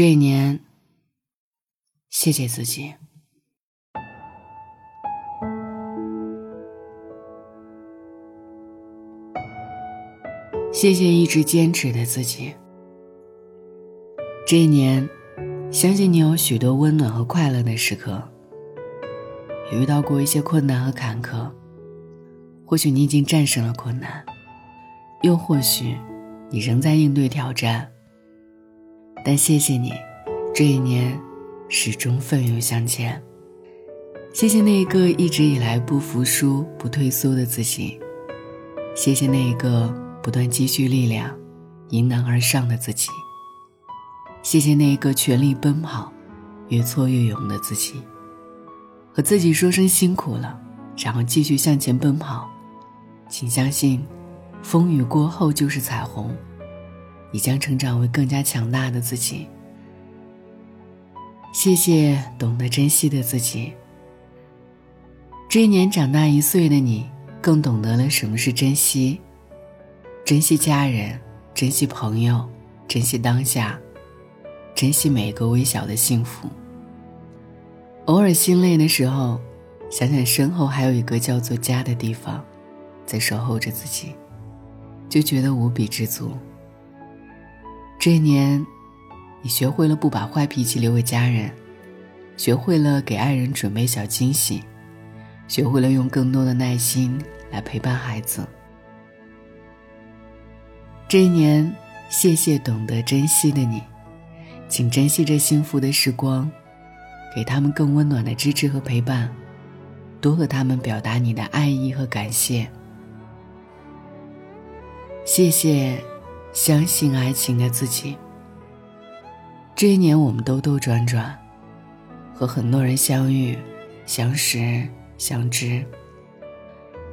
这一年，谢谢自己。谢谢一直坚持的自己。这一年，相信你有许多温暖和快乐的时刻，也遇到过一些困难和坎坷。或许你已经战胜了困难，又或许你仍在应对挑战。但谢谢你，这一年始终奋勇向前。谢谢那一个一直以来不服输、不退缩的自己。谢谢那一个不断积蓄力量、迎难而上的自己。谢谢那一个全力奔跑、越挫越勇的自己。和自己说声辛苦了，然后继续向前奔跑。请相信，风雨过后就是彩虹。你将成长为更加强大的自己。谢谢懂得珍惜的自己。这一年长大一岁的你，更懂得了什么是珍惜。珍惜家人，珍惜朋友，珍惜当下，珍惜每一个微小的幸福。偶尔心累的时候，想想身后还有一个叫做家的地方。在守候着自己，就觉得无比知足。这一年，你学会了不把坏脾气留给家人，学会了给爱人准备小惊喜，学会了用更多的耐心来陪伴孩子。这一年，谢谢懂得珍惜的你，请珍惜这幸福的时光，给他们更温暖的支持和陪伴，多和他们表达你的爱意和感谢。谢谢，相信爱情的自己。这一年，我们兜兜转转，和很多人相遇、相识、相知。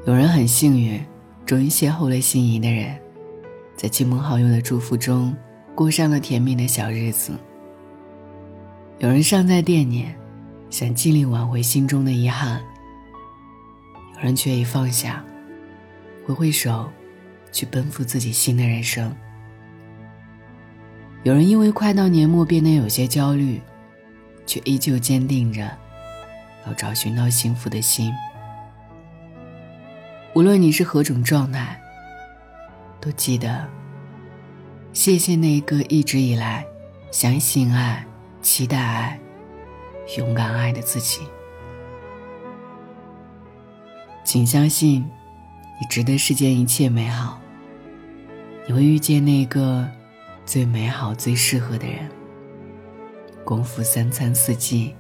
有人很幸运，终于邂逅了心仪的人，在亲朋好友的祝福中，过上了甜蜜的小日子。有人尚在惦念，想尽力挽回心中的遗憾。有人却已放下，挥挥手。去奔赴自己新的人生。有人因为快到年末变得有些焦虑，却依旧坚定着要找寻到幸福的心。无论你是何种状态，都记得谢谢那个一直以来相信爱、期待爱、勇敢爱的自己。请相信，你值得世间一切美好。你会遇见那个最美好、最适合的人，共赴三餐四季，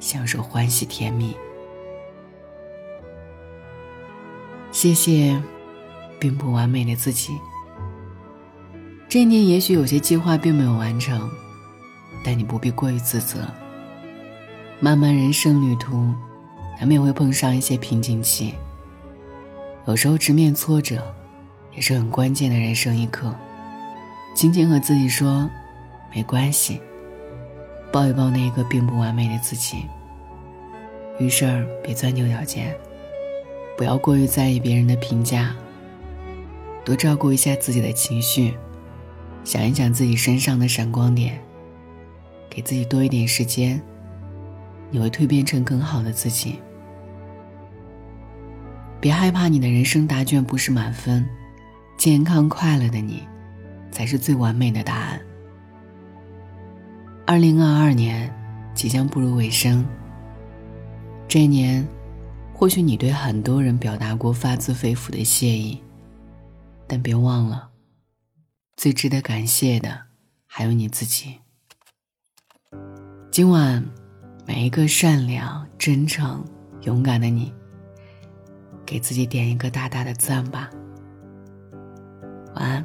享受欢喜甜蜜。谢谢，并不完美的自己。这一年也许有些计划并没有完成，但你不必过于自责。漫漫人生旅途，难免会碰上一些瓶颈期，有时候直面挫折。也是很关键的人生一刻，轻轻和自己说：“没关系。”抱一抱那个并不完美的自己。遇事儿别钻牛角尖，不要过于在意别人的评价，多照顾一下自己的情绪，想一想自己身上的闪光点，给自己多一点时间，你会蜕变成更好的自己。别害怕，你的人生答卷不是满分。健康快乐的你，才是最完美的答案。二零二二年即将步入尾声，这一年，或许你对很多人表达过发自肺腑的谢意，但别忘了，最值得感谢的还有你自己。今晚，每一个善良、真诚、勇敢的你，给自己点一个大大的赞吧。晚安，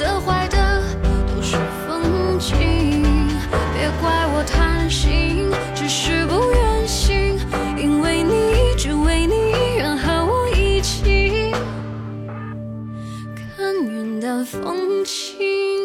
的风景